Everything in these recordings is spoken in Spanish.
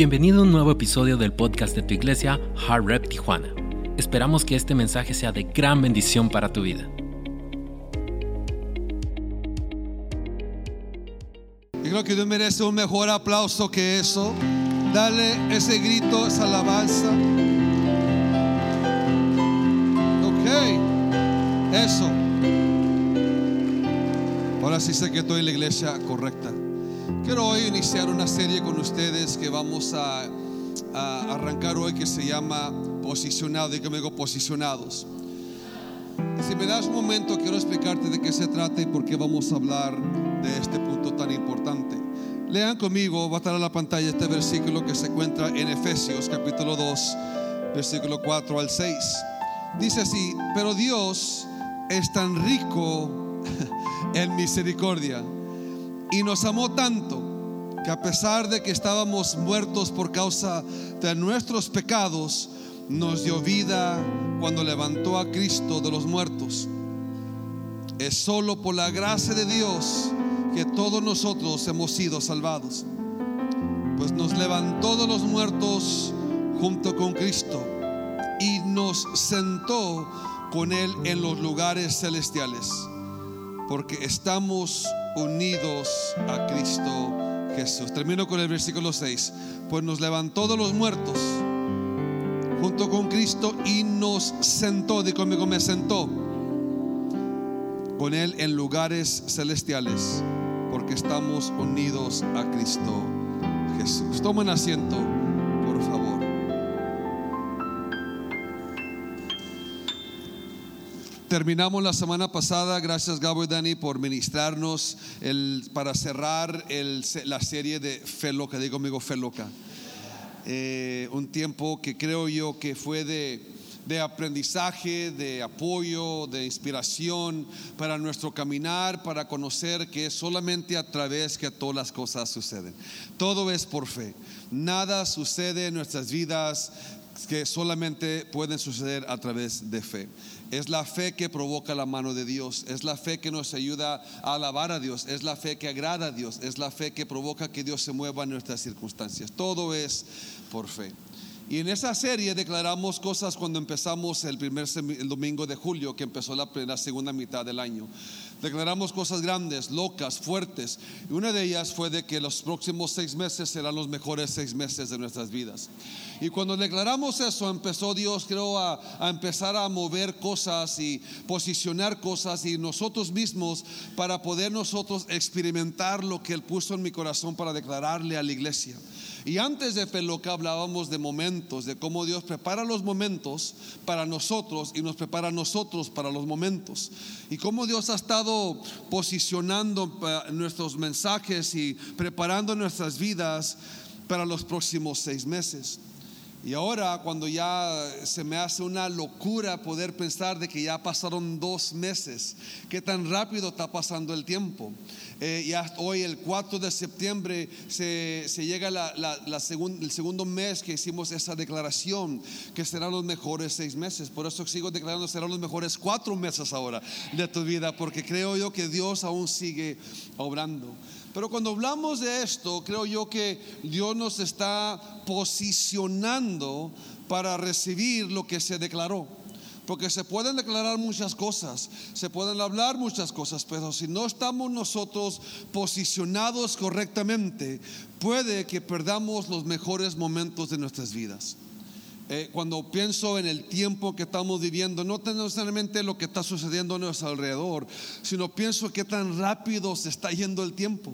Bienvenido a un nuevo episodio del podcast de tu iglesia, Hard Rep Tijuana. Esperamos que este mensaje sea de gran bendición para tu vida. Yo creo que Dios merece un mejor aplauso que eso. Dale ese grito, esa alabanza. Ok, eso. Ahora sí sé que estoy en la iglesia correcta. Quiero hoy iniciar una serie con ustedes que vamos a, arrancar hoy que se llama Posicionado. Dígame conmigo, posicionados. Y si me das un momento, quiero explicarte de qué se trata y por qué vamos a hablar de este punto tan importante. Lean conmigo, va a estar en la pantalla este versículo que se encuentra en Efesios capítulo 2, versículo 4 al 6. Dice así, pero Dios es tan rico en misericordia y nos amó tanto que a pesar de que estábamos muertos por causa de nuestros pecados, nos dio vida cuando levantó a Cristo de los muertos. Es solo por la gracia de Dios que todos nosotros hemos sido salvados. Pues nos levantó de los muertos junto con Cristo y nos sentó con Él en los lugares celestiales. Porque estamos unidos a Cristo Jesús. Termino con el versículo 6. Pues nos levantó de los muertos junto con Cristo y nos sentó, di conmigo, me sentó con Él en lugares celestiales, porque estamos unidos a Cristo Jesús. Tomen asiento, Terminamos la semana pasada, gracias Gabo y Dani por ministrarnos el, para cerrar el, la serie de Fe Loca, digo conmigo Fe Loca. Eh, un tiempo que creo yo que fue de, de aprendizaje, de apoyo, de inspiración para nuestro caminar, para conocer que es solamente a través que todas las cosas suceden. Todo es por fe. Nada sucede en nuestras vidas que solamente pueden suceder a través de fe. Es la fe que provoca la mano de Dios, es la fe que nos ayuda a alabar a Dios, es la fe que agrada a Dios, es la fe que provoca que Dios se mueva en nuestras circunstancias. Todo es por fe. Y en esa serie declaramos cosas cuando empezamos el primer domingo de julio, que empezó la, segunda mitad del año. Declaramos cosas grandes, locas, fuertes. Y una de ellas fue de que los próximos seis meses serán los mejores seis meses de nuestras vidas. Y cuando declaramos eso, empezó Dios, creo, a, empezar a mover cosas y posicionar cosas y nosotros mismos para poder nosotros experimentar lo que Él puso en mi corazón para declararle a la iglesia. Y antes de Peloca hablábamos de momentos, de cómo Dios prepara los momentos para nosotros y nos prepara a nosotros para los momentos. Y cómo Dios ha estado posicionando nuestros mensajes y preparando nuestras vidas para los próximos seis meses. Y ahora cuando ya se me hace una locura poder pensar de que ya pasaron dos meses, qué tan rápido está pasando el tiempo. Eh, ya hoy el 4 de septiembre se, llega el segundo mes que hicimos esa declaración, que serán los mejores seis meses. Por eso sigo declarando, serán los mejores cuatro meses ahora de tu vida, porque creo yo que Dios aún sigue obrando. Pero cuando hablamos de esto, creo yo que Dios nos está posicionando para recibir lo que se declaró. Porque se pueden declarar muchas cosas, se pueden hablar muchas cosas, pero si no estamos nosotros posicionados correctamente, puede que perdamos los mejores momentos de nuestras vidas. Eh, cuando pienso en el tiempo que estamos viviendo, no necesariamente lo que está sucediendo a nuestro alrededor, sino pienso que tan rápido se está yendo el tiempo.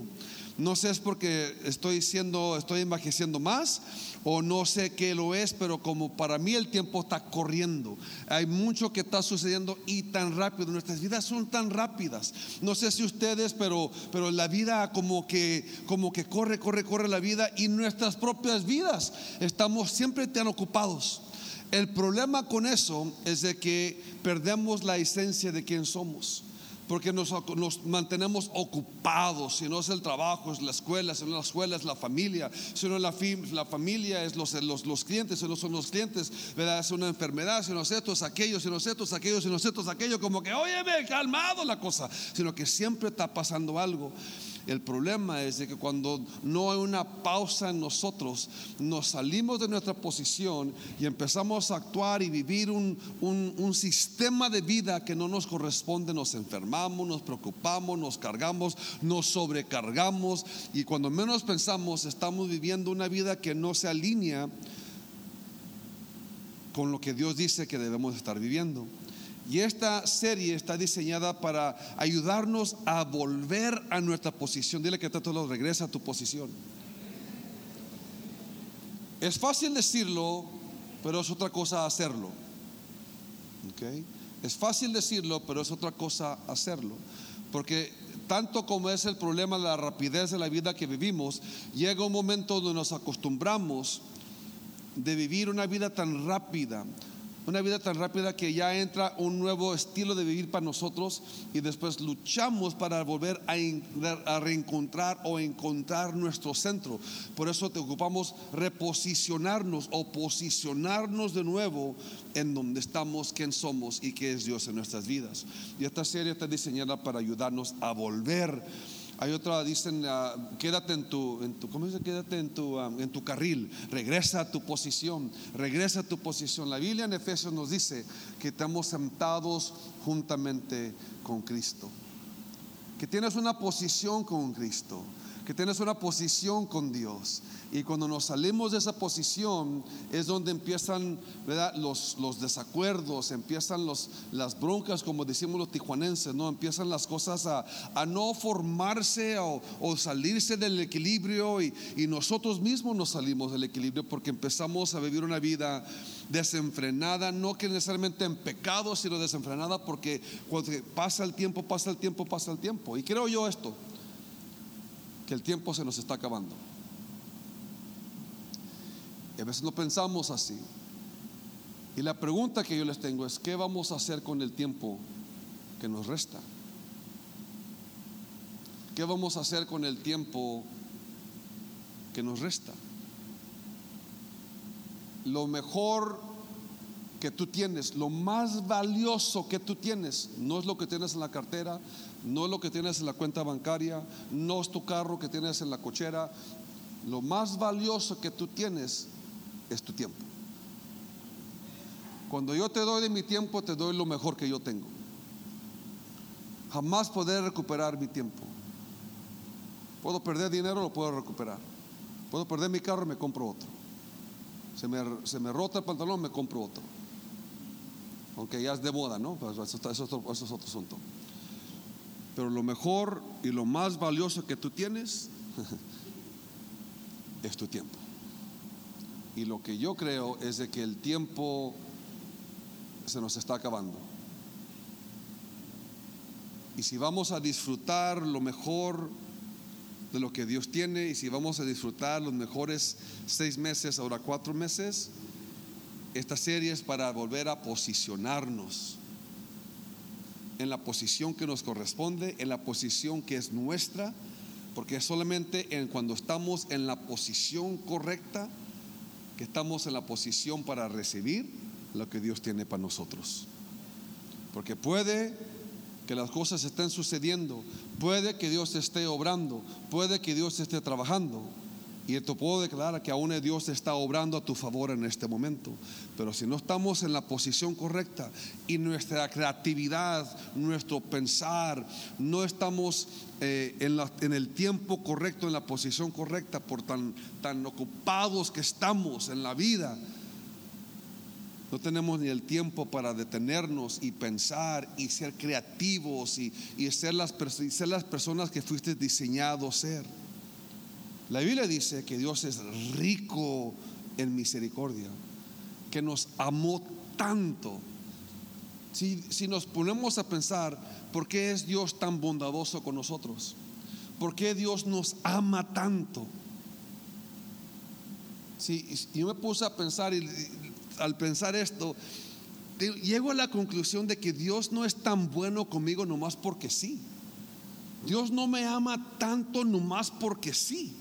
No sé es porque estoy siendo, estoy envejeciendo más o no sé qué lo es, pero como para mí el tiempo está corriendo. Hay mucho que está sucediendo y tan rápido. Nuestras vidas son tan rápidas. No sé si ustedes, pero, pero la vida como que, como que corre, corre, corre la vida y nuestras propias vidas estamos siempre tan ocupados. El problema con eso es de que perdemos la esencia de quién somos porque nos, mantenemos ocupados. Si no es el trabajo, es la escuela, si no es la escuela, es la familia, si no es la, familia, es los, clientes, si no son los clientes, ¿verdad? es una enfermedad, si no es esto, es aquello, si no es esto, es aquello, si no es esto, es aquello, como que, oye, calmado la cosa, sino que siempre está pasando algo. El problema es de que cuando no hay una pausa en nosotros, nos salimos de nuestra posición y empezamos a actuar y vivir un, un sistema de vida que no nos corresponde, nos enfermamos, nos preocupamos, nos cargamos, nos sobrecargamos y cuando menos pensamos estamos viviendo una vida que no se alinea con lo que Dios dice que debemos estar viviendo. Y esta serie está diseñada para ayudarnos a volver a nuestra posición. Dile que todo lo regresa a tu posición. Es fácil decirlo, pero es otra cosa hacerlo. Es fácil decirlo, pero es otra cosa hacerlo. Porque tanto como es el problema de la rapidez de la vida que vivimos, llega un momento donde nos acostumbramos de vivir una vida tan rápida, una vida tan rápida que ya entra un nuevo estilo de vivir para nosotros y después luchamos para volver a, reencontrar o encontrar nuestro centro. Por eso te ocupamos reposicionarnos o posicionarnos de nuevo en donde estamos, quién somos y qué es Dios en nuestras vidas. Y esta serie está diseñada para ayudarnos a volver hay otra, dicen, ah, quédate en tu, en tu, ¿cómo dice? Quédate en tu, ah, en tu carril, regresa a tu posición, regresa a tu posición. La Biblia en Efesios nos dice que estamos sentados juntamente con Cristo, que tienes una posición con Cristo que tienes una posición con Dios. Y cuando nos salimos de esa posición es donde empiezan Los, los desacuerdos, empiezan los, las broncas, como decimos los tijuanenses, ¿no? empiezan las cosas a, no formarse o, salirse del equilibrio y, y nosotros mismos nos salimos del equilibrio porque empezamos a vivir una vida desenfrenada, no que necesariamente en pecado, sino desenfrenada porque cuando pasa el tiempo, pasa el tiempo, pasa el tiempo. Y creo yo esto que el tiempo se nos está acabando. Y a veces no pensamos así. Y la pregunta que yo les tengo es, ¿qué vamos a hacer con el tiempo que nos resta? ¿Qué vamos a hacer con el tiempo que nos resta? Lo mejor que tú tienes, lo más valioso que tú tienes, no es lo que tienes en la cartera, no es lo que tienes en la cuenta bancaria, no es tu carro que tienes en la cochera. Lo más valioso que tú tienes es tu tiempo. Cuando yo te doy de mi tiempo, te doy lo mejor que yo tengo. Jamás podré recuperar mi tiempo. Puedo perder dinero, lo puedo recuperar. Puedo perder mi carro, me compro otro. Se me, se me rota el pantalón, me compro otro. Aunque ya es de moda, ¿no? Pues eso, eso, eso es otro asunto. Pero lo mejor y lo más valioso que tú tienes es tu tiempo. Y lo que yo creo es de que el tiempo se nos está acabando. Y si vamos a disfrutar lo mejor de lo que Dios tiene y si vamos a disfrutar los mejores seis meses, ahora cuatro meses, esta serie es para volver a posicionarnos en la posición que nos corresponde, en la posición que es nuestra, porque es solamente en cuando estamos en la posición correcta que estamos en la posición para recibir lo que Dios tiene para nosotros. Porque puede que las cosas estén sucediendo, puede que Dios esté obrando, puede que Dios esté trabajando, y te puedo declarar que aún Dios está obrando a tu favor en este momento. Pero si no estamos en la posición correcta y nuestra creatividad, nuestro pensar, no estamos eh, en, el tiempo correcto, en la posición correcta, por tan, tan ocupados que estamos en la vida, no tenemos ni el tiempo para detenernos y pensar y ser creativos y, y ser, las, y ser las personas que fuiste diseñado ser. La Biblia dice que Dios es rico en misericordia, que nos amó tanto. Si, si, nos ponemos a pensar, ¿por qué es Dios tan bondadoso con nosotros? ¿Por qué Dios nos ama tanto? Si yo me puse a pensar y, al pensar esto, llego a la conclusión de que Dios no es tan bueno conmigo nomás porque sí. Dios no me ama tanto nomás porque sí.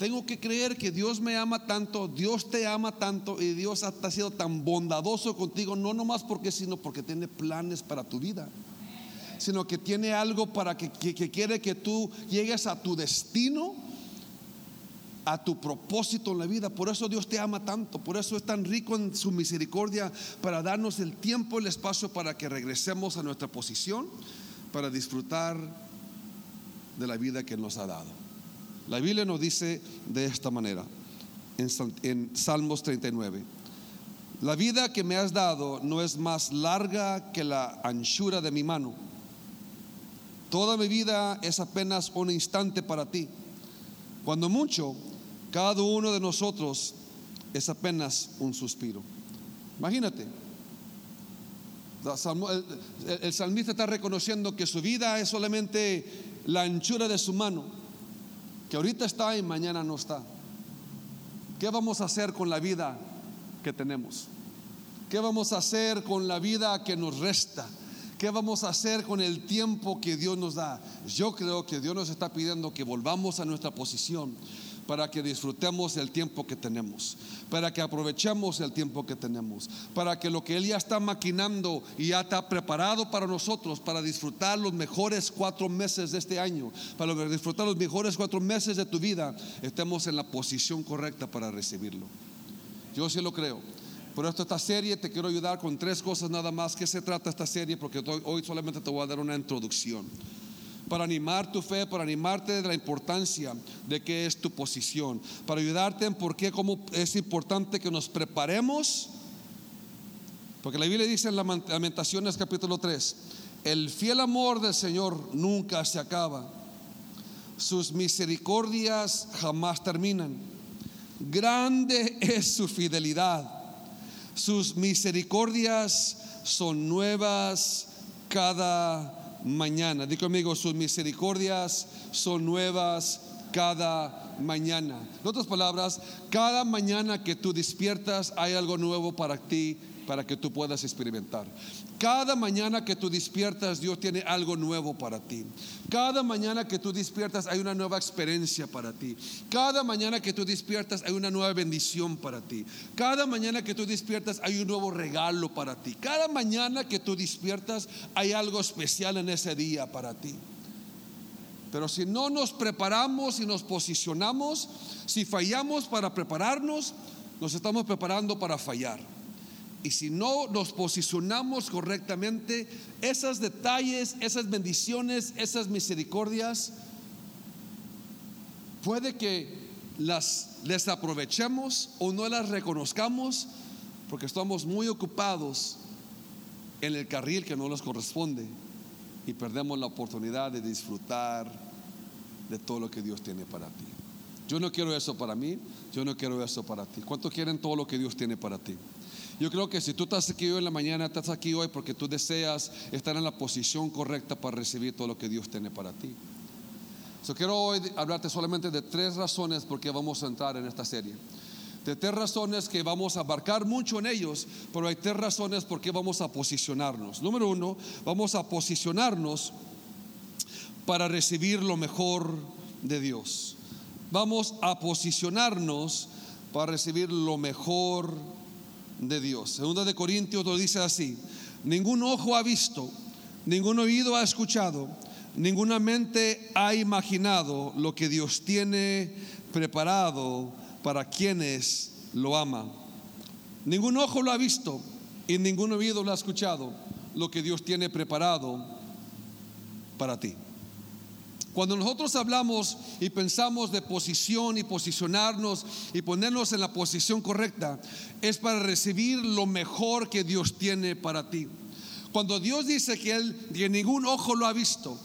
Tengo que creer que Dios me ama tanto, Dios te ama tanto y Dios ha sido tan bondadoso contigo, no nomás porque, sino porque tiene planes para tu vida. sino que tiene algo para que, que- que quiere que tú llegues a tu destino, a tu propósito en la vida. Por eso Dios te ama tanto, por eso es tan rico en su misericordia para darnos el tiempo el espacio para que regresemos a nuestra posición, para disfrutar de la vida que nos ha dado. La Biblia nos dice de esta manera, en, Sal- en Salmos 39. La vida que me has dado no es más larga que la anchura de mi mano. Toda mi vida es apenas un instante para ti. Cuando mucho, cada uno de nosotros es apenas un suspiro. Imagínate. El salmista está reconociendo que su vida es solamente la anchura de su mano, que ahorita está y mañana no está. ¿Qué vamos a hacer con la vida que tenemos? ¿Qué vamos a hacer con la vida que nos resta? ¿Qué vamos a hacer con el tiempo que Dios nos da? Yo creo que Dios nos está pidiendo que volvamos a nuestra posición para que disfrutemos el tiempo que tenemos, para que aprovechemos el tiempo que tenemos, para que lo que Él ya está maquinando y ya está preparado para nosotros, para disfrutar los mejores cuatro meses de este año, para disfrutar los mejores cuatro meses de tu vida, estemos en la posición correcta para recibirlo. Yo sí lo creo. Por esto esta serie te quiero ayudar con tres cosas nada más. ¿Qué se trata esta serie? Porque hoy- solamente te voy a dar una introducción. Para animar tu fe, para animarte de la importancia de qué es tu posición. Para ayudarte en por qué cómo es importante que nos preparemos. Porque la Biblia dice en Lamentaciones capítulo 3, el fiel amor del Señor nunca se acaba. Sus misericordias jamás terminan. Grande es su fidelidad. Sus misericordias son nuevas cada mañana. Di conmigo, sus misericordias son nuevas cada mañana. En otras palabras, cada mañana que tú despiertas hay algo nuevo para ti, para que tú puedas experimentar. Cada mañana que tú despiertas, Dios tiene algo nuevo para ti. Cada mañana que tú despiertas, hay una nueva experiencia para ti. Cada mañana que tú despiertas, hay una nueva bendición para ti. Cada mañana que tú despiertas, hay un nuevo regalo para ti. Cada mañana que tú despiertas, hay algo especial en ese día para ti. Pero si no nos preparamos y nos posicionamos, si fallamos para prepararnos, nos estamos preparando para fallar. Y si no nos posicionamos correctamente, esos detalles, esas bendiciones, esas misericordias, puede que las desaprovechemos o no las reconozcamos porque estamos muy ocupados en el carril que no nos corresponde y perdemos la oportunidad de disfrutar de todo lo que Dios tiene para ti. Yo no quiero eso para mí, yo no quiero eso para ti. ¿Cuántos quieren todo lo que Dios tiene para ti? Yo creo que si tú estás aquí hoy en la mañana, estás aquí hoy porque tú deseas estar en la posición correcta para recibir todo lo que Dios tiene para ti. So, quiero hoy hablarte solamente de tres razones por qué vamos a entrar en esta serie. De tres razones que vamos a abarcar mucho en ellos, pero hay tres razones por qué vamos a posicionarnos. Número uno, vamos a posicionarnos para recibir lo mejor de Dios. Vamos a posicionarnos para recibir lo mejor de Dios. Segunda de Corintios lo dice así: ningún ojo ha visto, ningún oído ha escuchado, ninguna mente ha imaginado lo que Dios tiene preparado para quienes lo aman. Ningún ojo lo ha visto y ningún oído lo ha escuchado lo que Dios tiene preparado para ti. Cuando nosotros hablamos y pensamos de posición y posicionarnos y ponernos en la posición correcta, es para recibir lo mejor que Dios tiene para ti. Cuando Dios dice que Él, que ningún ojo lo ha visto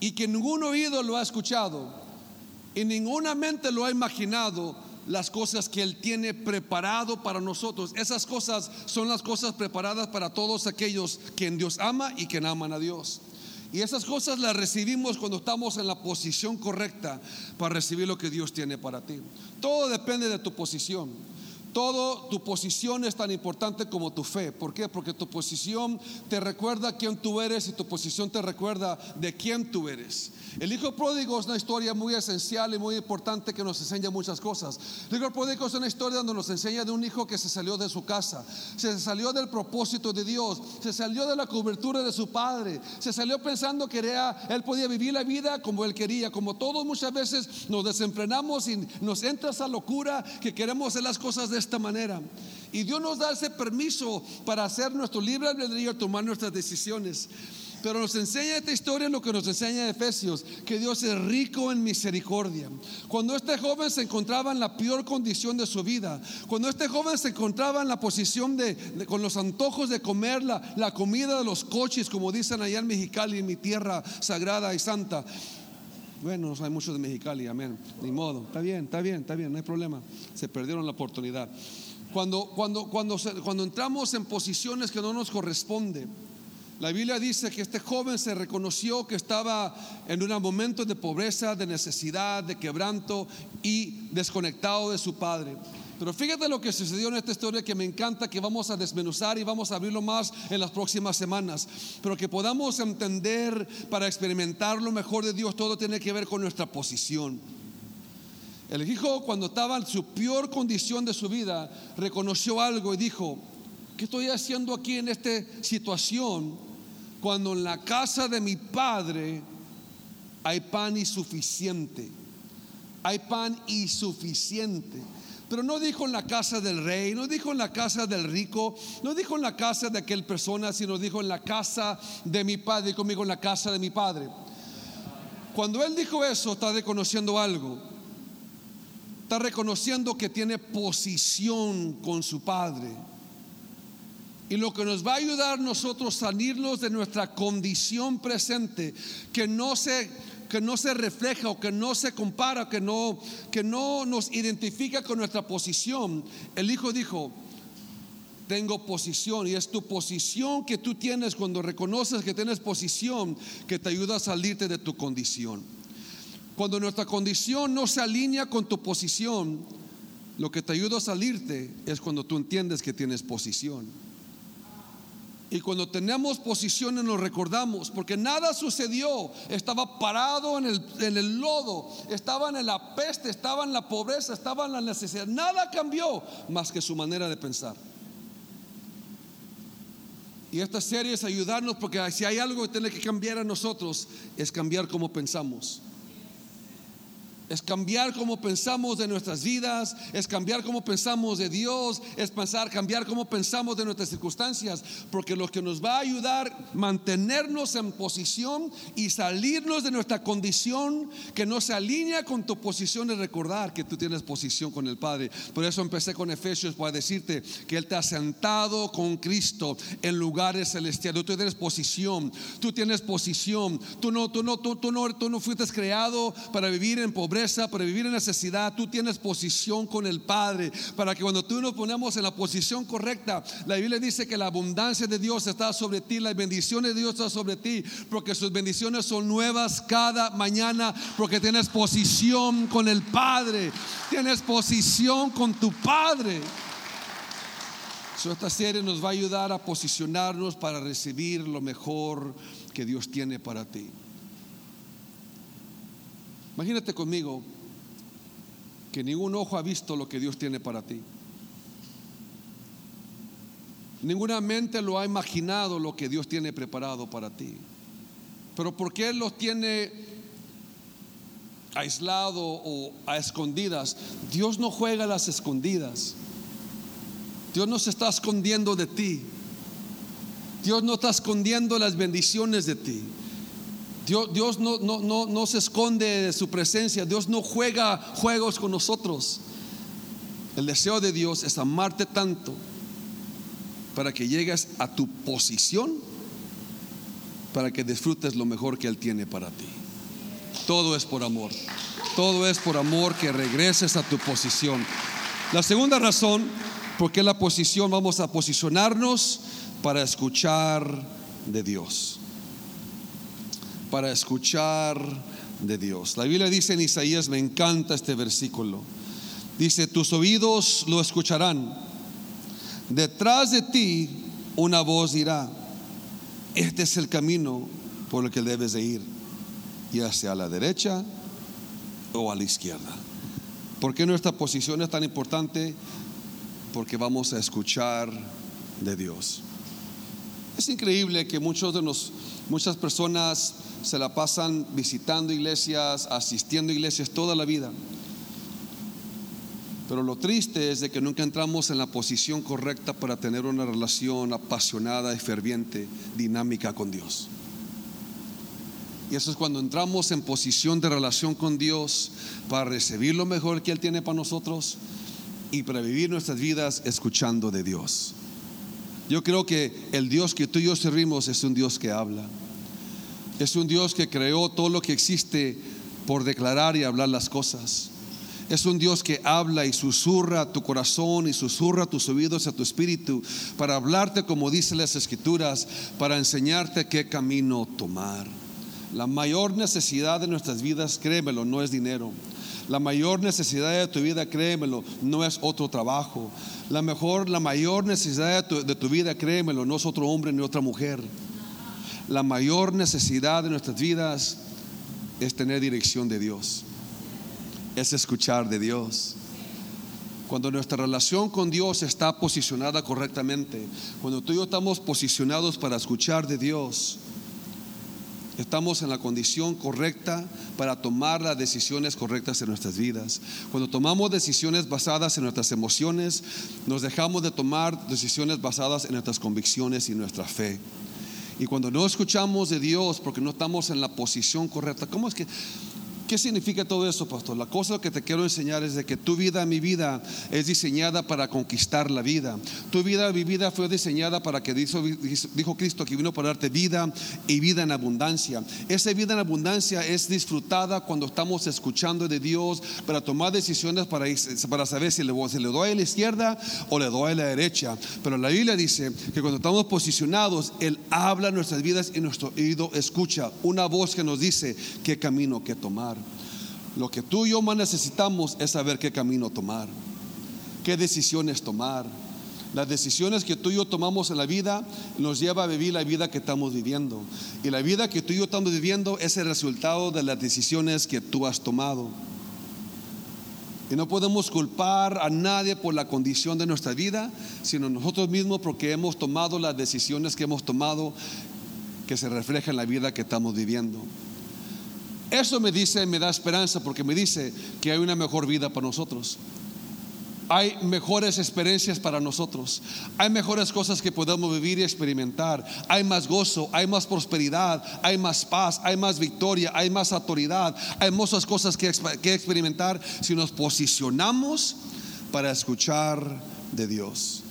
y que ningún oído lo ha escuchado y ninguna mente lo ha imaginado, las cosas que Él tiene preparado para nosotros. Esas cosas son las cosas preparadas para todos aquellos que Dios ama y que aman a Dios. Y esas cosas las recibimos cuando estamos en la posición correcta para recibir lo que Dios tiene para ti. Todo depende de tu posición. Todo tu posición es tan importante como tu fe. ¿Por qué? Porque tu posición te recuerda quién tú eres y tu posición te recuerda de quién tú eres. El hijo pródigo es una historia muy esencial y muy importante que nos enseña muchas cosas. El hijo pródigo es una historia donde nos enseña de un hijo que se salió de su casa, se salió del propósito de Dios, se salió de la cobertura de su padre, se salió pensando que él podía vivir la vida como él quería. Como todos muchas veces nos desenfrenamos y nos entra esa locura que queremos hacer las cosas de esta manera. Y Dios nos da ese permiso para hacer nuestro libre albedrío, tomar nuestras decisiones. Pero nos enseña esta historia lo que nos enseña Efesios, que Dios es rico en misericordia. Cuando este joven se encontraba en la peor condición de su vida, cuando este joven se encontraba en la posición de, con los antojos de comer la, la, comida de los coches, como dicen allá en Mexicali, en mi tierra sagrada y santa. Bueno, hay muchos de Mexicali, amén. Ni modo, está bien, está bien, está bien, no hay problema. Se perdieron la oportunidad. Cuando, cuando, cuando, cuando entramos en posiciones que no nos corresponden, la Biblia dice que este joven se reconoció que estaba en un momento de pobreza, de necesidad, de quebranto y desconectado de su padre. Pero fíjate lo que sucedió en esta historia que me encanta, que vamos a desmenuzar y vamos a abrirlo más en las próximas semanas. Pero que podamos entender para experimentar lo mejor de Dios, todo tiene que ver con nuestra posición. El hijo cuando estaba en su peor condición de su vida, reconoció algo y dijo, ¿qué estoy haciendo aquí en esta situación cuando en la casa de mi padre hay pan insuficiente? Hay pan insuficiente. Pero no dijo en la casa del rey, no dijo en la casa del rico, no dijo en la casa de aquel persona, sino dijo en la casa de mi padre, y conmigo en la casa de mi padre. Cuando él dijo eso, está reconociendo algo. Está reconociendo que tiene posición con su padre. Y lo que nos va a ayudar nosotros a salirnos de nuestra condición presente, que no se, que no se refleja o que no se compara, que no, que no nos identifica con nuestra posición. El Hijo dijo, tengo posición y es tu posición que tú tienes cuando reconoces que tienes posición que te ayuda a salirte de tu condición. Cuando nuestra condición no se alinea con tu posición, lo que te ayuda a salirte es cuando tú entiendes que tienes posición. Y cuando tenemos posiciones nos recordamos, porque nada sucedió. Estaba parado en el, en el, lodo, estaban en la peste, estaba en la pobreza, estaba en la necesidad. Nada cambió más que su manera de pensar. Y esta serie es ayudarnos porque si hay algo que tiene que cambiar a nosotros, es cambiar cómo pensamos. Es cambiar cómo pensamos de nuestras vidas, es cambiar cómo pensamos de Dios, es pensar, cambiar cómo pensamos de nuestras circunstancias, porque lo que nos va a ayudar mantenernos en posición y salirnos de nuestra condición que no se alinea con tu posición es recordar que tú tienes posición con el Padre. Por eso empecé con Efesios para decirte que Él te ha sentado con Cristo en lugares celestiales. Tú tienes posición, tú tienes posición. Tú no, tú no, tú no, tú no fuiste creado para vivir en pobreza para vivir en necesidad, tú tienes posición con el Padre, para que cuando tú nos ponemos en la posición correcta, la Biblia dice que la abundancia de Dios está sobre ti, las bendiciones de Dios están sobre ti, porque sus bendiciones son nuevas cada mañana, porque tienes posición con el Padre, tienes posición con tu Padre. esta serie nos va a ayudar a posicionarnos para recibir lo mejor que Dios tiene para ti. Imagínate conmigo que ningún ojo ha visto lo que Dios tiene para ti. Ninguna mente lo ha imaginado lo que Dios tiene preparado para ti. Pero ¿por qué lo tiene aislado o a escondidas? Dios no juega a las escondidas. Dios no se está escondiendo de ti. Dios no está escondiendo las bendiciones de ti. Dios, no, no, no, se esconde de su presencia, Dios no juega juegos con nosotros. El deseo de Dios es amarte tanto para que llegues a tu posición, para que disfrutes lo mejor que Él tiene para ti. Todo es por amor. Todo es por amor que regreses a tu posición. La segunda razón por qué la posición, vamos a posicionarnos para escuchar de Dios para escuchar de Dios. La Biblia dice en Isaías, me encanta este versículo. Dice, tus oídos lo escucharán. Detrás de ti una voz dirá, este es el camino por el que debes de ir, ya sea a la derecha o a la izquierda. ¿Por qué nuestra posición es tan importante? Porque vamos a escuchar de Dios. Es increíble que muchos de nos, muchas personas se la pasan visitando iglesias, asistiendo a iglesias toda la vida. Pero lo triste es de que nunca entramos en la posición correcta para tener una relación apasionada y ferviente, dinámica con Dios. Y eso es cuando entramos en posición de relación con Dios para recibir lo mejor que Él tiene para nosotros y para vivir nuestras vidas escuchando de Dios. Yo creo que el Dios que tú y yo servimos es un Dios que habla. Es un Dios que creó todo lo que existe por declarar y hablar las cosas. Es un Dios que habla y susurra a tu corazón y susurra a tus oídos, a tu espíritu, para hablarte como dice las escrituras, para enseñarte qué camino tomar. La mayor necesidad de nuestras vidas, créemelo, no es dinero. La mayor necesidad de tu vida, créemelo, no es otro trabajo. La mejor, la mayor necesidad de tu, de tu vida, créemelo, no es otro hombre ni otra mujer. La mayor necesidad de nuestras vidas es tener dirección de Dios es escuchar de Dios. Cuando nuestra relación con Dios está posicionada correctamente, cuando tú y yo estamos posicionados para escuchar de Dios, estamos en la condición correcta para tomar las decisiones correctas en nuestras vidas. Cuando tomamos decisiones basadas en nuestras emociones, nos dejamos de tomar decisiones basadas en nuestras convicciones y nuestra fe. Y cuando no escuchamos de Dios porque no estamos en la posición correcta, ¿cómo es que ¿Qué significa todo eso, pastor? La cosa que te quiero enseñar es de que tu vida, mi vida, es diseñada para conquistar la vida. Tu vida, mi vida fue diseñada para que dijo, dijo Cristo que vino para darte vida y vida en abundancia. Esa vida en abundancia es disfrutada cuando estamos escuchando de Dios para tomar decisiones para, para saber si le, si le doy a la izquierda o le doy a la derecha. Pero la Biblia dice que cuando estamos posicionados, Él habla nuestras vidas y nuestro oído escucha una voz que nos dice qué camino que tomar. Lo que tú y yo más necesitamos es saber qué camino tomar, qué decisiones tomar. Las decisiones que tú y yo tomamos en la vida nos lleva a vivir la vida que estamos viviendo. Y la vida que tú y yo estamos viviendo es el resultado de las decisiones que tú has tomado. Y no podemos culpar a nadie por la condición de nuestra vida, sino nosotros mismos porque hemos tomado las decisiones que hemos tomado que se reflejan en la vida que estamos viviendo. Eso me dice, me da esperanza porque me dice que hay una mejor vida para nosotros. Hay mejores experiencias para nosotros. Hay mejores cosas que podemos vivir y experimentar. Hay más gozo, hay más prosperidad, hay más paz, hay más victoria, hay más autoridad. Hay muchas cosas que, que experimentar si nos posicionamos para escuchar de Dios.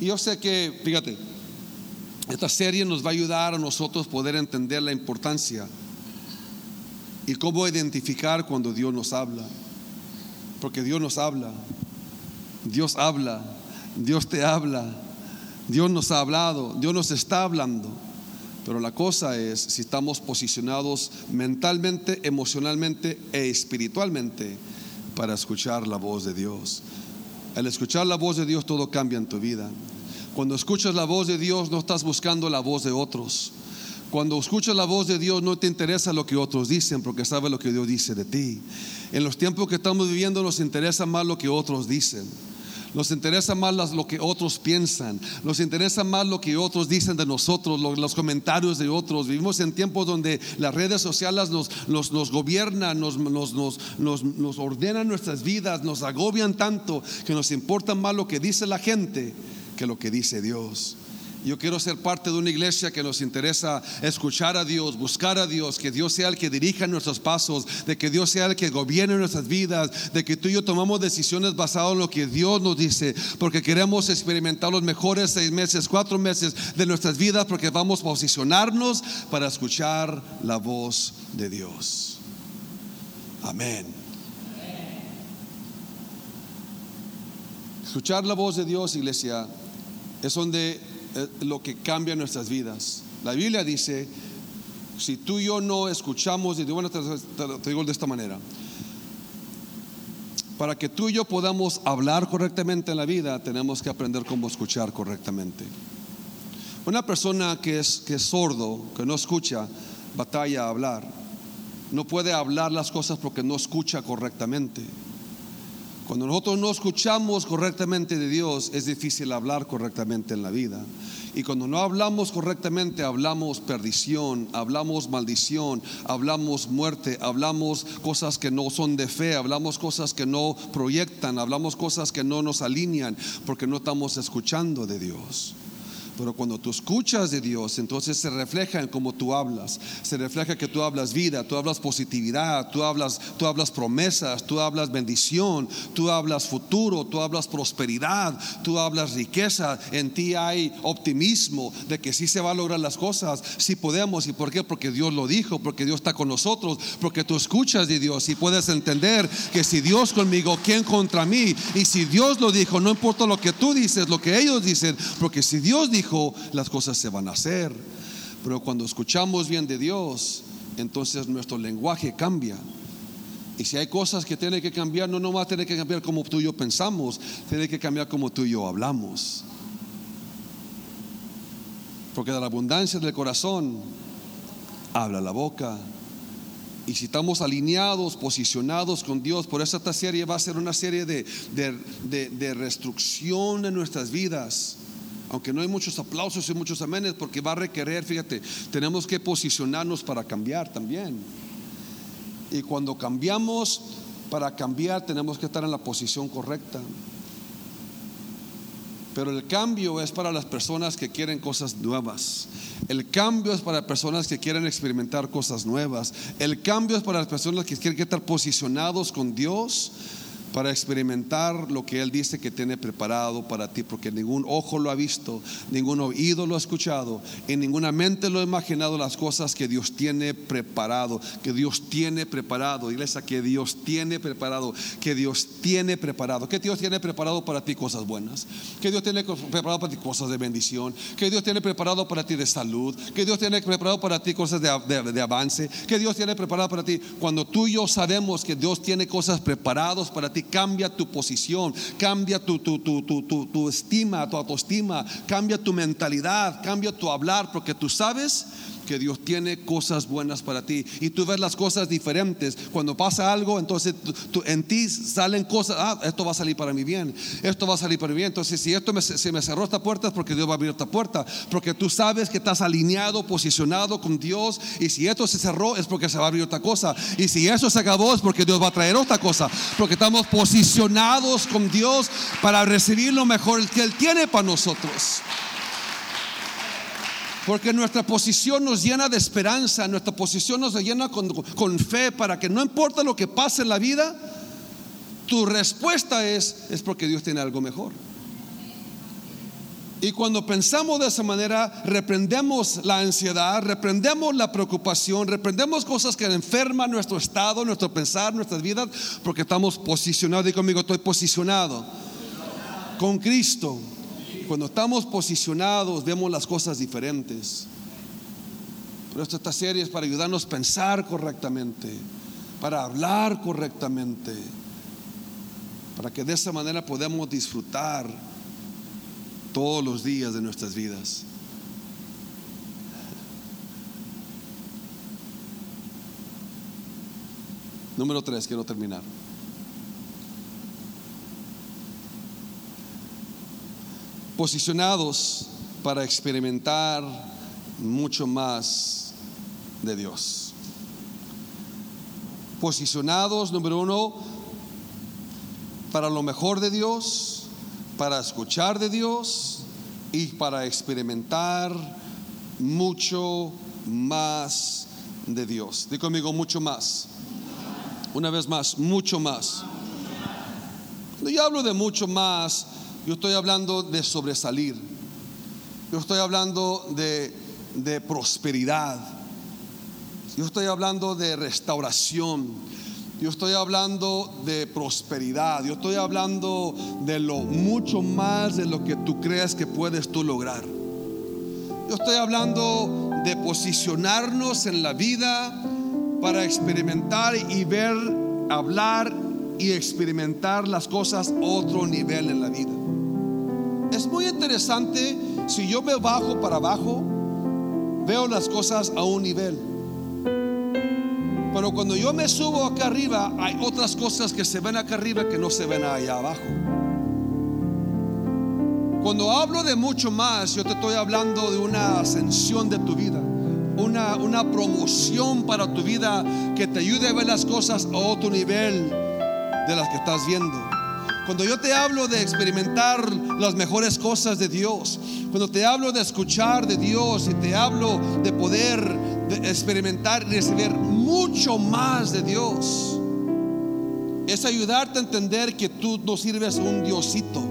Y yo sé que, fíjate, esta serie nos va a ayudar a nosotros poder entender la importancia y cómo identificar cuando Dios nos habla. Porque Dios nos habla, Dios habla, Dios te habla, Dios nos ha hablado, Dios nos está hablando. Pero la cosa es si estamos posicionados mentalmente, emocionalmente e espiritualmente para escuchar la voz de Dios. Al escuchar la voz de Dios todo cambia en tu vida. Cuando escuchas la voz de Dios no estás buscando la voz de otros. Cuando escuchas la voz de Dios no te interesa lo que otros dicen porque sabes lo que Dios dice de ti. En los tiempos que estamos viviendo nos interesa más lo que otros dicen. Nos interesa más lo que otros piensan. Nos interesa más lo que otros dicen de nosotros, los, comentarios de otros. Vivimos en tiempos donde las redes sociales nos, nos, gobiernan, nos, nos ordenan nuestras vidas, nos agobian tanto que nos importa más lo que dice la gente que lo que dice Dios. Yo quiero ser parte de una iglesia que nos interesa escuchar a Dios, buscar a Dios, que Dios sea el que dirija nuestros pasos, de que Dios sea el que gobierne nuestras vidas, de que tú y yo tomamos decisiones basadas en lo que Dios nos dice, porque queremos experimentar los mejores seis meses, cuatro meses de nuestras vidas, porque vamos a posicionarnos para escuchar la voz de Dios. Amén. Escuchar la voz de Dios, iglesia, es donde lo que cambia nuestras vidas. La Biblia dice, si tú y yo no escuchamos, y bueno, te, digo de esta manera, Para que tú y yo podamos hablar correctamente en la vida, tenemos que aprender cómo escuchar correctamente. Una persona que es, que es sordo, que no escucha, batalla a hablar. No puede hablar las cosas porque no escucha correctamente. Cuando nosotros no escuchamos correctamente de Dios, es difícil hablar correctamente en la vida. Y cuando no hablamos correctamente, hablamos perdición, hablamos maldición, hablamos muerte, hablamos cosas que no son de fe, hablamos cosas que no proyectan, hablamos cosas que no nos alinean, porque no estamos escuchando de Dios. Pero cuando tú escuchas de Dios, entonces se refleja en cómo tú hablas. Se refleja que tú hablas vida, tú hablas positividad, tú hablas, tú hablas promesas, tú hablas bendición, tú hablas futuro, tú hablas prosperidad, tú hablas riqueza. En ti hay optimismo de que sí se va a lograr las cosas, sí podemos. ¿Y por qué? Porque Dios lo dijo, porque Dios está con nosotros, porque tú escuchas de Dios y puedes entender que si Dios conmigo, ¿quién contra mí? Y si Dios lo dijo, no importa lo que tú dices, lo que ellos dicen, porque si Dios dijo, las cosas se van a hacer. Pero cuando escuchamos bien de Dios, entonces nuestro lenguaje cambia. Y si hay cosas que tienen que cambiar, no nomás tiene que cambiar como tú y yo pensamos, tiene que cambiar como tú y yo hablamos. Porque de la abundancia del corazón habla la boca. Y si estamos alineados, posicionados con Dios, por eso esta serie va a ser una serie de, de, de restricción en nuestras vidas aunque no hay muchos aplausos y muchos amenes, porque va a requerir, fíjate, tenemos que posicionarnos para cambiar también. Y cuando cambiamos, para cambiar tenemos que estar en la posición correcta. Pero el cambio es para las personas que quieren cosas nuevas. El cambio es para personas que quieren experimentar cosas nuevas. El cambio es para las personas que quieren estar posicionados con Dios para experimentar lo que Él dice que tiene preparado para ti, porque ningún ojo lo ha visto, ningún oído lo ha escuchado, en ninguna mente lo ha imaginado las cosas que Dios tiene preparado, que Dios tiene preparado, iglesia, que Dios tiene preparado, que Dios tiene preparado, que Dios tiene preparado para ti cosas buenas, que Dios tiene preparado para ti cosas de bendición, que Dios tiene preparado para ti de salud, que Dios tiene preparado para ti cosas de, de avance, que Dios tiene preparado para ti. Cuando tú y yo sabemos que Dios tiene cosas preparadas para ti, cambia tu posición, cambia tu, tu, tu, tu, estima, tu autoestima, cambia tu mentalidad, cambia tu hablar, porque tú sabes que Dios tiene cosas buenas para ti y tú ves las cosas diferentes. Cuando pasa algo, entonces en ti salen cosas, ah, esto va a salir para mi bien, esto va a salir para mi bien. Entonces, si esto me, se me cerró esta puerta es porque Dios va a abrir esta puerta, porque tú sabes que estás alineado, posicionado con Dios y si esto se cerró es porque se va a abrir otra cosa y si eso se acabó es porque Dios va a traer otra cosa, porque estamos posicionados con Dios para recibir lo mejor que Él tiene para nosotros. Porque nuestra posición nos llena de esperanza, nuestra posición nos llena con, fe para que no importa lo que pase en la vida, tu respuesta es, es porque Dios tiene algo mejor. Y cuando pensamos de esa manera, reprendemos la ansiedad, reprendemos la preocupación, reprendemos cosas que enferman nuestro estado, nuestro pensar, nuestras vidas, porque estamos posicionados. Digo conmigo, estoy posicionado con Cristo. Cuando estamos posicionados vemos las cosas diferentes. Pero esta serie es para ayudarnos a pensar correctamente, para hablar correctamente, para que de esa manera podamos disfrutar todos los días de nuestras vidas. Número tres, quiero terminar. posicionados para experimentar mucho más de Dios. Posicionados, número uno, para lo mejor de Dios, para escuchar de Dios y para experimentar mucho más de Dios. Digo conmigo, mucho más. Una vez más, mucho más. Cuando yo hablo de mucho más, yo estoy hablando de sobresalir. Yo estoy hablando de, de prosperidad. Yo estoy hablando de restauración. Yo estoy hablando de prosperidad. Yo estoy hablando de lo mucho más de lo que tú crees que puedes tú lograr. Yo estoy hablando de posicionarnos en la vida para experimentar y ver, hablar y experimentar las cosas otro nivel en la vida. Es muy interesante si yo me bajo para abajo, veo las cosas a un nivel. Pero cuando yo me subo acá arriba, hay otras cosas que se ven acá arriba que no se ven allá abajo. Cuando hablo de mucho más, yo te estoy hablando de una ascensión de tu vida, una, una promoción para tu vida que te ayude a ver las cosas a otro nivel de las que estás viendo. Cuando yo te hablo de experimentar las mejores cosas de Dios, cuando te hablo de escuchar de Dios y te hablo de poder experimentar y recibir mucho más de Dios, es ayudarte a entender que tú no sirves a un Diosito.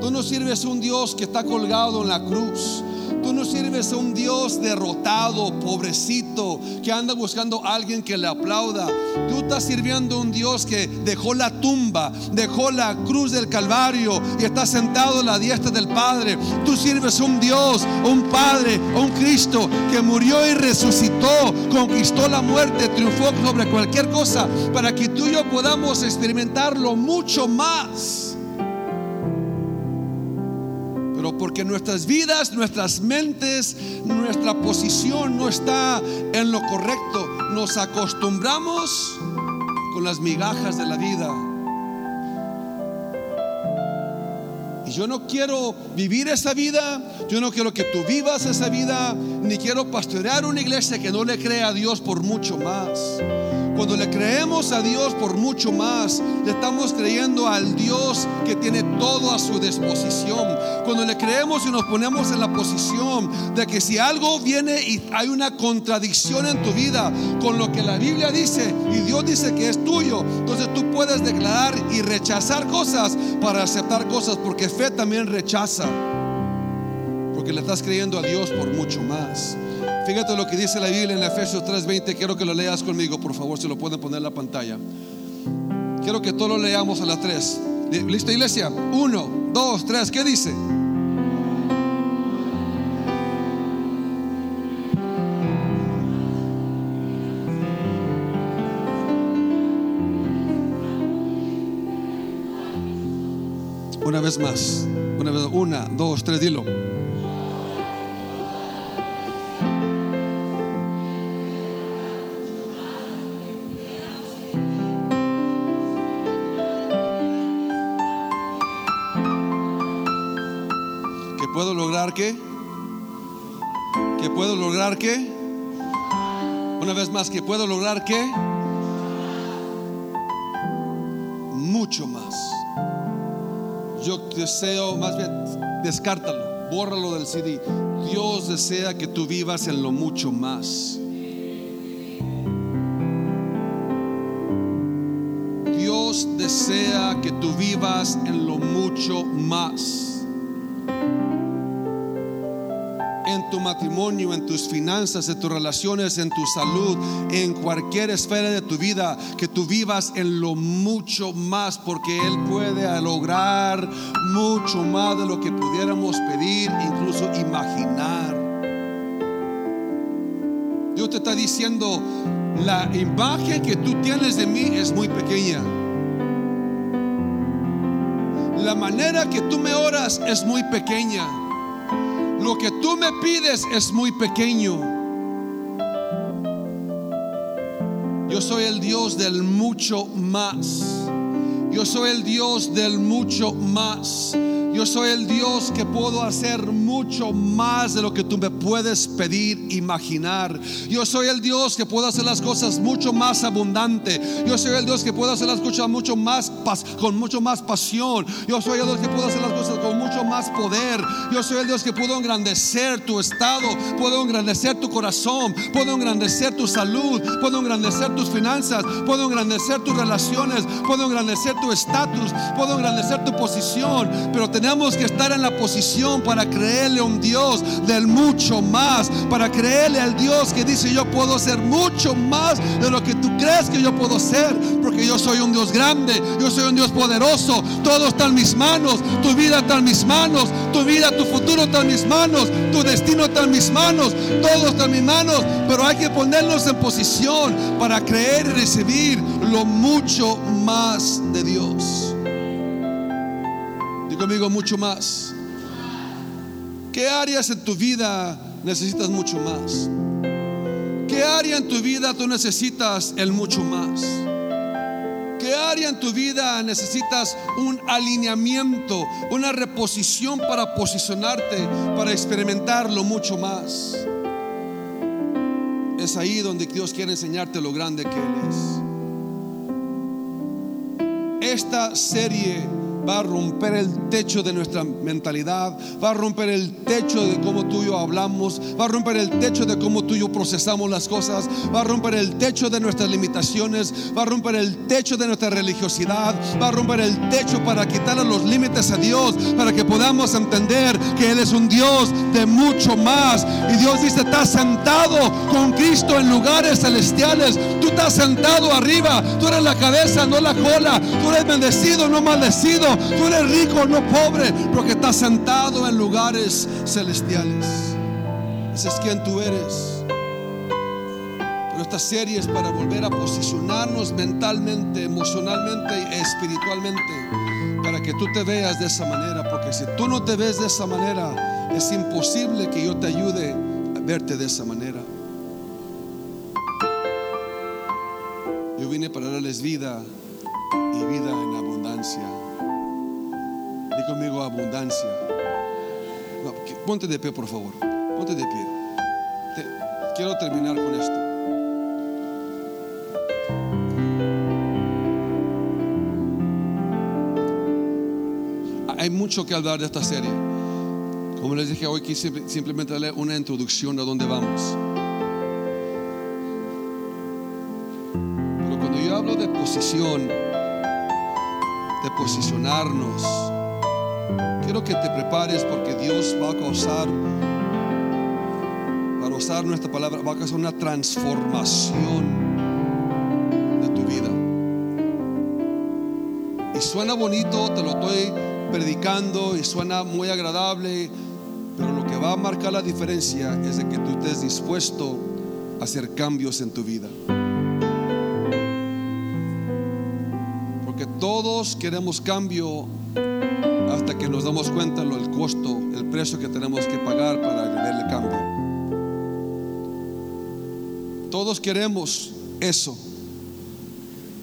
Tú no sirves a un Dios que está colgado en la cruz. Tú no sirves a un Dios derrotado, pobrecito, que anda buscando a alguien que le aplauda. Tú estás sirviendo a un Dios que dejó la tumba, dejó la cruz del Calvario y está sentado a la diestra del Padre. Tú sirves a un Dios, un Padre, un Cristo que murió y resucitó, conquistó la muerte, triunfó sobre cualquier cosa para que tú y yo podamos experimentarlo mucho más. Pero porque nuestras vidas, nuestras mentes, nuestra posición no está en lo correcto, nos acostumbramos con las migajas de la vida. Y yo no quiero vivir esa vida, yo no quiero que tú vivas esa vida, ni quiero pastorear una iglesia que no le crea a Dios por mucho más. Cuando le creemos a Dios por mucho más, le estamos creyendo al Dios que tiene todo a su disposición. Cuando le creemos y nos ponemos en la posición de que si algo viene y hay una contradicción en tu vida con lo que la Biblia dice y Dios dice que es tuyo, entonces tú puedes declarar y rechazar cosas para aceptar cosas, porque fe también rechaza, porque le estás creyendo a Dios por mucho más. Fíjate lo que dice la Biblia en Efesios 3:20. Quiero que lo leas conmigo, por favor, si lo pueden poner en la pantalla. Quiero que todos lo leamos a las 3. ¿Listo, iglesia? Uno, dos, tres. ¿Qué dice? Una vez más. Una, dos, tres, dilo. Puedo lograr qué? ¿Que puedo lograr qué? Una vez más, ¿que puedo lograr qué? Mucho más. Yo deseo, más bien, descártalo, bórralo del CD. Dios desea que tú vivas en lo mucho más. Dios desea que tú vivas en lo mucho más. Matrimonio, en tus finanzas, en tus relaciones, en tu salud, en cualquier esfera de tu vida, que tú vivas en lo mucho más, porque Él puede lograr mucho más de lo que pudiéramos pedir, incluso imaginar. Dios te está diciendo, la imagen que tú tienes de mí es muy pequeña. La manera que tú me oras es muy pequeña. Lo que tú me pides es muy pequeño. Yo soy el Dios del mucho más. Yo soy el Dios del mucho más. Yo soy el Dios que puedo hacer mucho más de lo que tú me puedes pedir, imaginar. Yo soy el Dios que puedo hacer las cosas mucho más abundante. Yo soy el Dios que puedo hacer las cosas mucho más con mucho más pasión. Yo soy el Dios que puedo hacer las cosas con mucho más poder. Yo soy el Dios que puedo engrandecer tu estado, puedo engrandecer tu corazón, puedo engrandecer tu salud, puedo engrandecer tus finanzas, puedo engrandecer tus relaciones, puedo engrandecer tu estatus, puedo engrandecer tu posición, pero te tenemos que estar en la posición para creerle a un Dios del mucho más, para creerle al Dios que dice yo puedo ser mucho más de lo que tú crees que yo puedo ser, porque yo soy un Dios grande, yo soy un Dios poderoso, todo está en mis manos, tu vida está en mis manos, tu vida, tu futuro está en mis manos, tu destino está en mis manos, todo está en mis manos, pero hay que ponernos en posición para creer y recibir lo mucho más de Dios. Digo conmigo, mucho más. ¿Qué áreas en tu vida necesitas mucho más? ¿Qué área en tu vida tú necesitas el mucho más? ¿Qué área en tu vida necesitas un alineamiento, una reposición para posicionarte, para experimentarlo mucho más? Es ahí donde Dios quiere enseñarte lo grande que Él es. Esta serie va a romper el techo de nuestra mentalidad, va a romper el techo de cómo tú y yo hablamos, va a romper el techo de cómo tú y yo procesamos las cosas, va a romper el techo de nuestras limitaciones, va a romper el techo de nuestra religiosidad, va a romper el techo para quitarle los límites a Dios, para que podamos entender que Él es un Dios de mucho más. Y Dios dice, estás sentado con Cristo en lugares celestiales, tú estás sentado arriba, tú eres la cabeza, no la cola, tú eres bendecido, no maldecido. Tú eres rico, no pobre, porque estás sentado en lugares celestiales. Ese es quien tú eres. Pero esta serie es para volver a posicionarnos mentalmente, emocionalmente y espiritualmente. Para que tú te veas de esa manera. Porque si tú no te ves de esa manera, es imposible que yo te ayude a verte de esa manera. Vine para darles vida y vida en abundancia. Di conmigo abundancia. Ponte de pie, por favor. Ponte de pie. Quiero terminar con esto. Hay mucho que hablar de esta serie. Como les dije, hoy quise simplemente darle una introducción a dónde vamos. De posicionarnos, quiero que te prepares porque Dios va a causar, para usar nuestra palabra, va a causar una transformación de tu vida. Y suena bonito, te lo estoy predicando y suena muy agradable, pero lo que va a marcar la diferencia es de que tú estés dispuesto a hacer cambios en tu vida. Todos queremos cambio hasta que nos damos cuenta lo el costo, el precio que tenemos que pagar para ver el cambio. Todos queremos eso,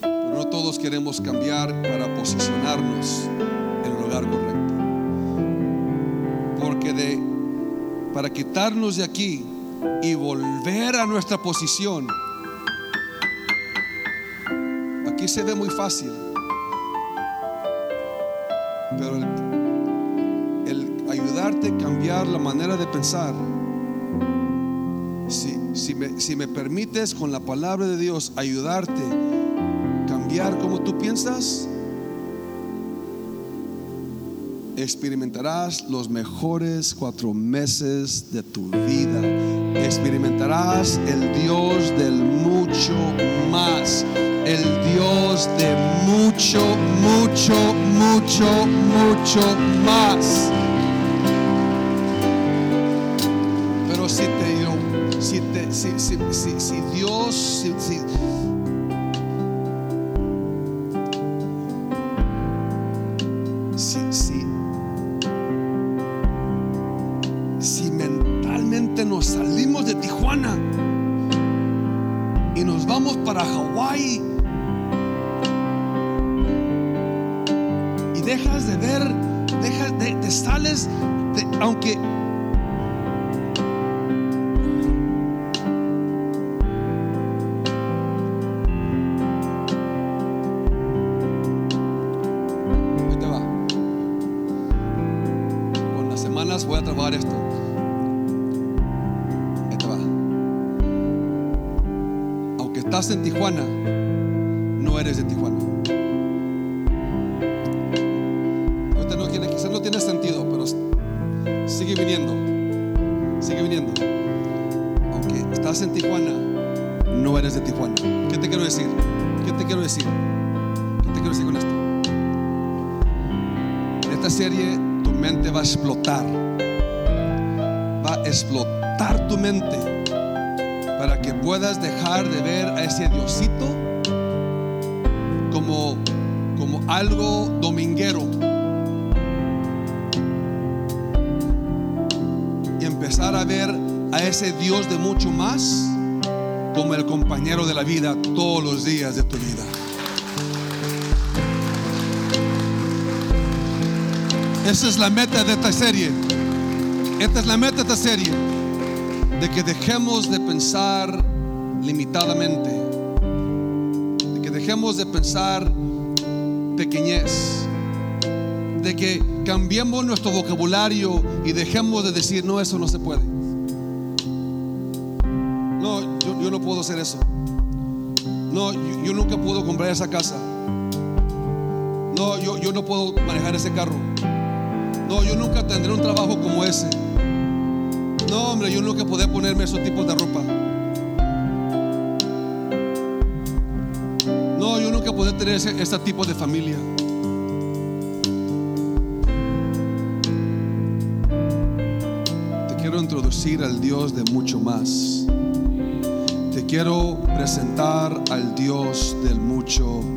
pero no todos queremos cambiar para posicionarnos en el lugar correcto. Porque de para quitarnos de aquí y volver a nuestra posición, aquí se ve muy fácil. Pero el, ayudarte a cambiar la manera de pensar, si, si, me, si me permites con la palabra de Dios ayudarte a cambiar como tú piensas, experimentarás los mejores cuatro meses de tu vida. Experimentarás el Dios del mucho más. El Dios de mucho, mucho, mucho, mucho más. Pero si te, si te, si, si, si, Dios, si, ver, dejas de, te sales, de- aunque voy a trabajar esto. Te va. Aunque estás en Tijuana, no eres de Tijuana. Tu mente va a explotar. Va a explotar tu mente para que puedas dejar de ver a ese Diosito como, como algo dominguero. Y empezar a ver a ese Dios de mucho más como el compañero de la vida todos los días de tu vida. Esa es la meta de esta serie. Esta es la meta de esta serie. De que dejemos de pensar limitadamente. De que dejemos de pensar pequeñez. De que cambiemos nuestro vocabulario y dejemos de decir, no, eso no se puede. No, yo, no puedo hacer eso. No, yo, yo nunca puedo comprar esa casa. No, yo, yo no puedo manejar ese carro. No, yo nunca tendré un trabajo como ese. No, hombre, yo nunca podré ponerme esos tipos de ropa. No, yo nunca podré tener ese, este tipo de familia. Te quiero introducir al Dios de mucho más. Te quiero presentar al Dios del mucho más.